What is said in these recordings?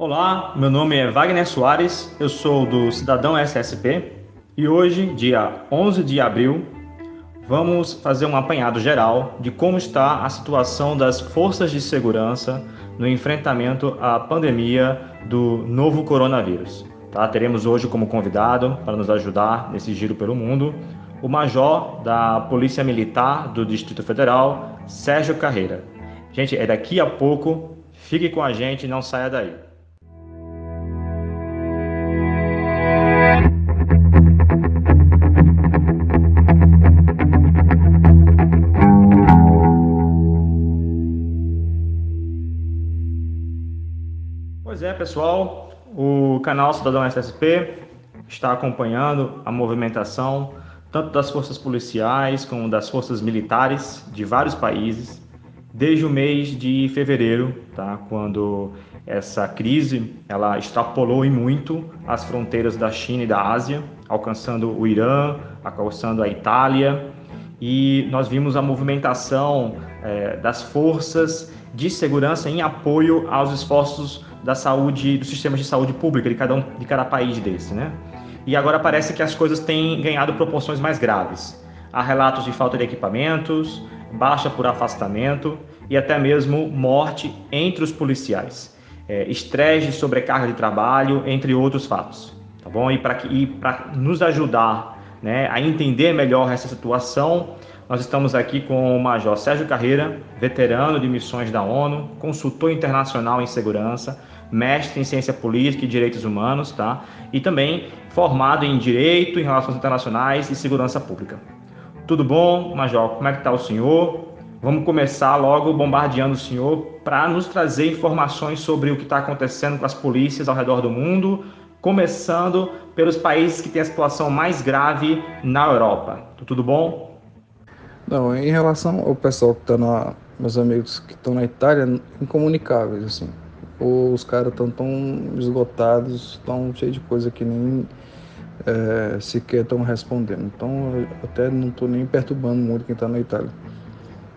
Olá, meu nome é Wagner Soares, eu sou do Cidadão SSP e hoje, dia 11 de abril, vamos fazer um apanhado geral de como está a situação das forças de segurança no enfrentamento à pandemia do novo coronavírus. Tá? Teremos hoje como convidado, para nos ajudar nesse giro pelo mundo, o Major da Polícia Militar do Distrito Federal, Sérgio Carreira. Gente, é daqui a pouco, fique com a gente, não saia daí. Pois é, pessoal, o canal Cidadão SSP está acompanhando a movimentação tanto das forças policiais como das forças militares de vários países desde o mês de fevereiro, tá? quando essa crise ela extrapolou em muito as fronteiras da China e da Ásia, alcançando o Irã, alcançando a Itália, e nós vimos a movimentação é, das forças de segurança em apoio aos esforços da saúde, dos sistemas de saúde pública de cada um, de cada país desse, né? E agora parece que as coisas têm ganhado proporções mais graves. Há relatos de falta de equipamentos, baixa por afastamento e até mesmo morte entre os policiais, é, estresse, sobrecarga de trabalho, entre outros fatos. Tá bom? E para nos ajudar né, a entender melhor essa situação, nós estamos aqui com o Major Sérgio Carreira, veterano de missões da ONU, consultor internacional em segurança, mestre em ciência política e direitos humanos, tá? E também formado em direito, em relações internacionais e segurança pública. Tudo bom, Major? Como é que está o senhor? Vamos começar logo bombardeando o senhor para nos trazer informações sobre o que está acontecendo com as polícias ao redor do mundo, começando pelos países que têm a situação mais grave na Europa. Tudo bom? Não, em relação ao pessoal que está na, meus amigos que estão na Itália, incomunicáveis assim os caras estão tão esgotados, tão cheios de coisa que nem é, sequer estão respondendo. Então, até não estou nem perturbando muito quem está na Itália.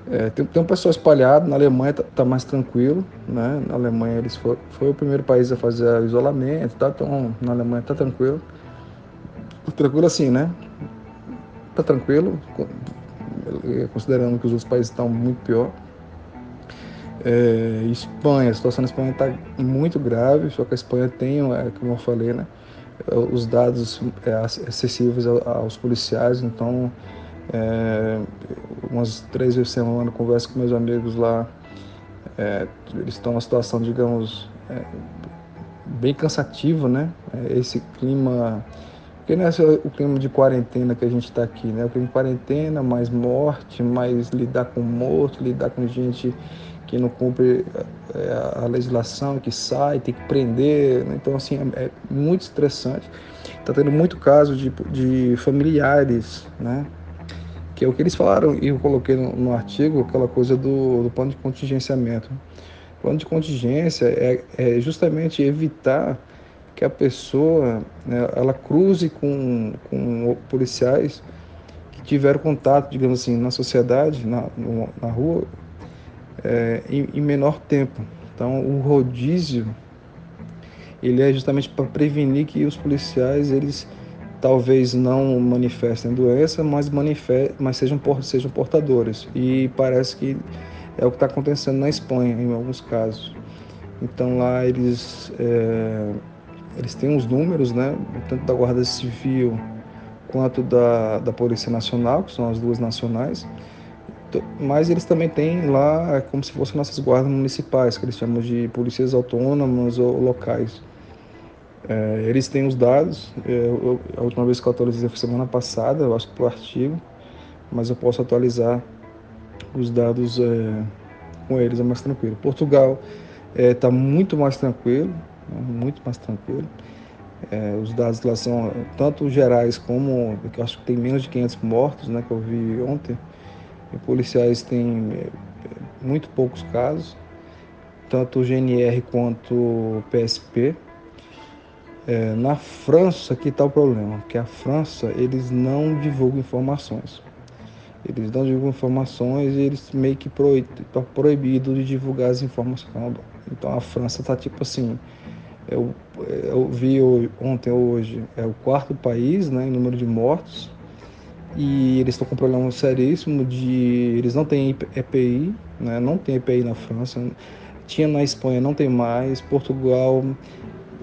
É, tem, tem um pessoal espalhado, na Alemanha está tá mais tranquilo, né? Na Alemanha eles foi, foi o primeiro país a fazer isolamento, tá? Então, na Alemanha está tranquilo. Tranquilo assim, né? Está tranquilo, considerando que os outros países estão muito pior. É, Espanha, a situação na Espanha está muito grave, só que a Espanha tem, é, como eu falei, né, os dados é, acessíveis aos policiais, então é, umas três vezes por semana converso com meus amigos lá, é, eles estão numa situação, digamos, é, bem cansativa, né? É, esse clima, porque não é só o clima de quarentena que a gente está aqui, né? O clima de quarentena, mais morte, mais lidar com morto, lidar com gente que não cumpre é, a legislação, que sai, tem que prender. Né? Então, assim, é, é muito estressante. Está tendo muito caso de, de familiares, né? Que é o que eles falaram, e eu coloquei no, no artigo, aquela coisa do, do plano de contingenciamento. O plano de contingência é, é justamente evitar que a pessoa né, ela cruze com, com policiais que tiveram contato, digamos assim, na sociedade, na, na rua, é, em, em menor tempo. Então, o rodízio ele é justamente para prevenir que os policiais eles talvez não manifestem doença, mas, manifestem, mas sejam, sejam portadores. E parece que é o que está acontecendo na Espanha, em alguns casos. Então lá eles, é, eles têm os números, né, tanto da Guarda Civil quanto da, da Polícia Nacional, que são as duas nacionais, mas eles também têm lá é como se fossem nossas guardas municipais, que eles chamam de polícias autônomas ou locais. É, eles têm os dados, é, eu, a última vez que eu atualizei foi semana passada, eu acho que para o artigo, mas eu posso atualizar os dados é, com eles, é mais tranquilo. Portugal está é, muito mais tranquilo, muito mais tranquilo. É, os dados lá são tanto gerais como, eu acho que tem menos de 500 mortos, né, que eu vi ontem, e policiais têm é, muito poucos casos, tanto o GNR quanto o PSP. É, na França que está o problema, que a França eles não divulgam informações. Eles não divulgam informações e eles meio que estão tá proibido de divulgar as informações. Então a França está tipo assim, Eu, eu vi ontem hoje é o quarto país né, em número de mortos e eles estão com um problema seríssimo de eles não têm EPI, né, não tem EPI na França, tinha na Espanha, não tem mais, Portugal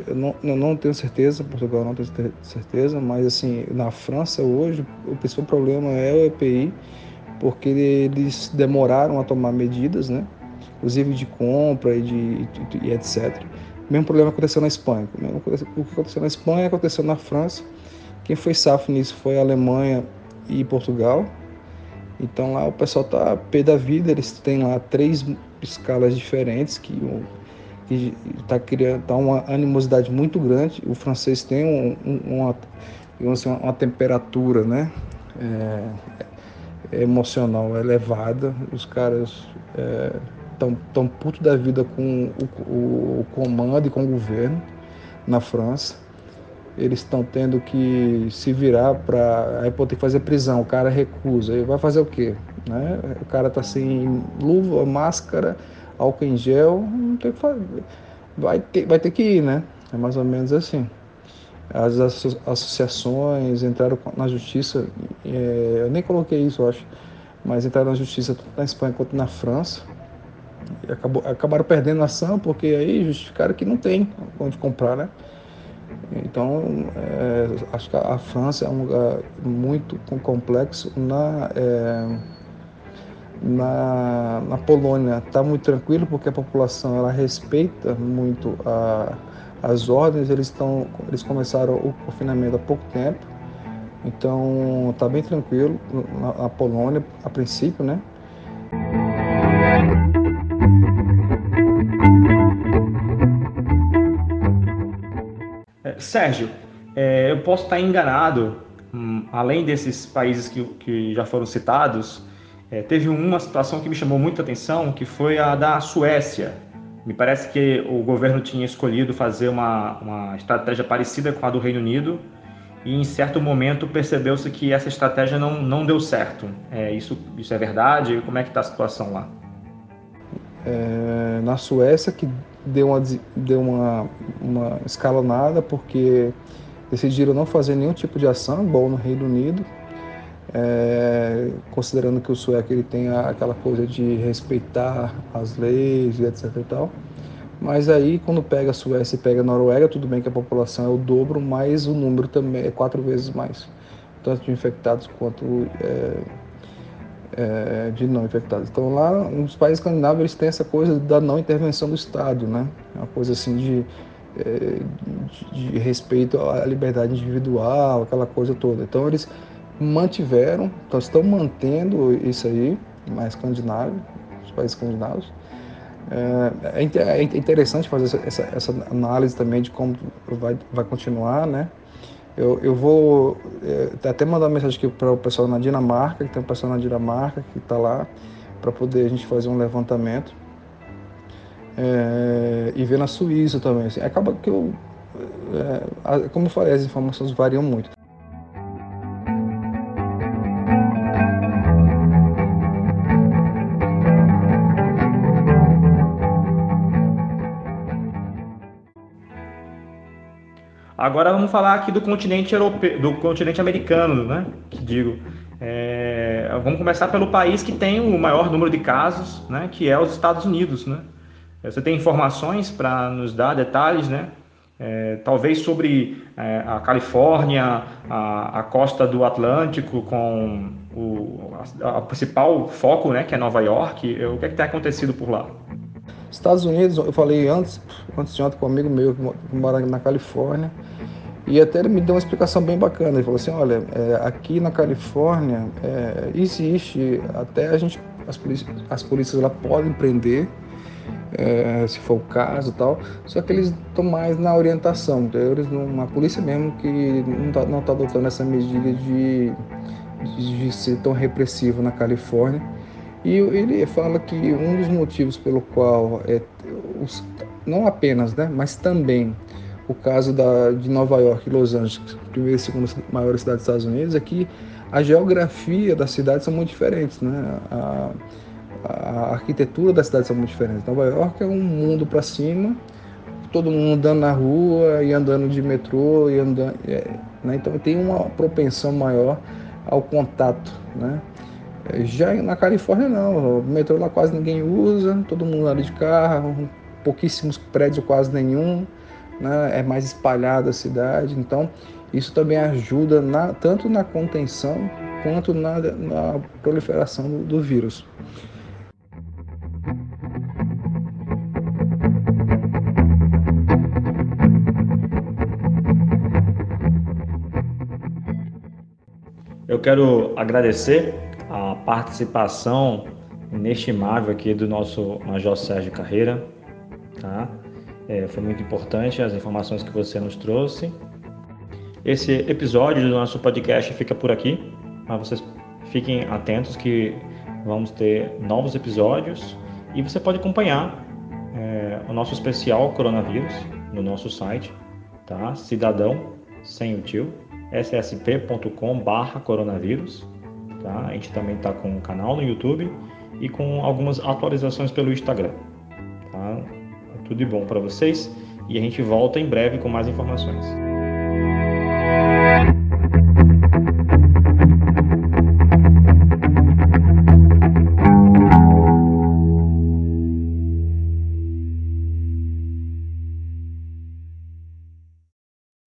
eu não, eu não tenho certeza, Portugal não tenho certeza, mas assim, na França hoje o principal problema é o EPI, porque eles demoraram a tomar medidas, né? inclusive de compra e, de, e etc. O mesmo problema aconteceu na Espanha. O que aconteceu na Espanha aconteceu na França. Quem foi safo nisso foi a Alemanha e Portugal. Então lá o pessoal tá pé da vida, eles têm lá três escalas diferentes que que está criando tá uma animosidade muito grande. O francês tem um, um, uma, assim, uma temperatura, né, é, é emocional elevada. Os caras é, tão puto da vida com o, o, o comando e com o governo na França eles estão tendo que se virar para aí pô, ter que fazer prisão, o cara recusa, aí vai fazer o quê? Né? O cara tá sem luva, máscara, álcool em gel, não tem que fazer. Vai ter, vai ter que ir, né? É mais ou menos assim. As associações entraram na justiça, é, eu nem coloquei isso, eu acho, mas entraram na justiça tanto na Espanha quanto na França. Acabou, acabaram perdendo a ação porque aí justificaram que não tem onde comprar, né? Então, é, acho que a França é um lugar muito complexo na. É, na, na Polônia está muito tranquilo porque a população ela respeita muito a, as ordens, eles, estão, eles começaram o confinamento há pouco tempo, então está bem tranquilo na, na Polônia, a princípio, né? Sérgio, é, eu posso estar enganado, hum, além desses países que, que já foram citados, é, teve uma situação que me chamou muita atenção, que foi a da Suécia. Me parece que o governo tinha escolhido fazer uma, uma estratégia parecida com a do Reino Unido e em certo momento percebeu-se que essa estratégia não, não deu certo. É, isso, isso é verdade? Como é que está a situação lá? É, na Suécia que deu uma, deu uma, uma escalonada porque decidiram não fazer nenhum tipo de ação, igual no Reino Unido, é, considerando que o sueco ele tem aquela coisa de respeitar as leis e etc e tal. Mas aí quando pega a Suécia e pega a Noruega, tudo bem que a população é o dobro, mas o número também é quatro vezes mais, tanto de infectados quanto é, é, de não infectados. Então lá nos países escandinavos eles têm essa coisa da não intervenção do Estado, né? Uma coisa assim de, é, de, de respeito à liberdade individual, aquela coisa toda. Então eles mantiveram, então estão mantendo isso aí, mais escandinavo, os países escandinavos. É, é, é interessante fazer essa, essa, análise também de como vai, vai continuar, né? Eu, eu vou é, até mandar uma mensagem aqui para o pessoal na Dinamarca, que tem um pessoal na Dinamarca que está lá, para poder a gente fazer um levantamento. É, e ver na Suíça também. Assim, acaba que eu, é, como eu falei, as informações variam muito. Agora vamos falar aqui do continente europeu, do continente americano, né? Que digo. É, vamos começar pelo país que tem o maior número de casos, né? Que é os Estados Unidos, né? Você tem informações para nos dar detalhes, né? É, talvez sobre é, a Califórnia, a, a, costa do Atlântico, com o a, a, principal foco, né, que é Nova York. O que é que tem acontecido por lá? Estados Unidos, eu falei antes, antes de ontem com um amigo meu que mora na Califórnia, e até ele me deu uma explicação bem bacana. Ele falou assim: olha, é, aqui na Califórnia é, existe, até a gente, as polícias, as polícias lá podem prender, é, se for o caso tal, só que eles estão mais na orientação. Então, eles uma polícia mesmo que não está não tá adotando essa medida de, de, de ser tão repressivo na Califórnia e ele fala que um dos motivos pelo qual, é, os, não apenas, né, mas também o caso da, de Nova York e Los Angeles, primeira e segunda maiores cidades dos Estados Unidos, é que a geografia das cidades são muito diferentes, né? A, a arquitetura das cidades são muito diferentes. Nova York é um mundo para cima, todo mundo andando na rua e andando de metrô e andando, é, né? então tem uma propensão maior ao contato, né? Já na Califórnia não, o metrô lá quase ninguém usa, todo mundo anda de carro, pouquíssimos prédios, quase nenhum, né? é mais espalhada a cidade, então isso também ajuda na, tanto na contenção quanto na, na proliferação do, do vírus. Eu quero agradecer participação inestimável aqui do nosso Major Sérgio Carreira, tá? É, foi muito importante as informações que você nos trouxe. Esse episódio do nosso podcast fica por aqui, mas vocês fiquem atentos que vamos ter novos episódios e você pode acompanhar é, o nosso especial coronavírus no nosso site, tá? Cidadão sem o tio, ssp.com/coronavírus. Tá? A gente também está com um canal no YouTube e com algumas atualizações pelo Instagram. Tá? Tudo de bom para vocês e a gente volta em breve com mais informações.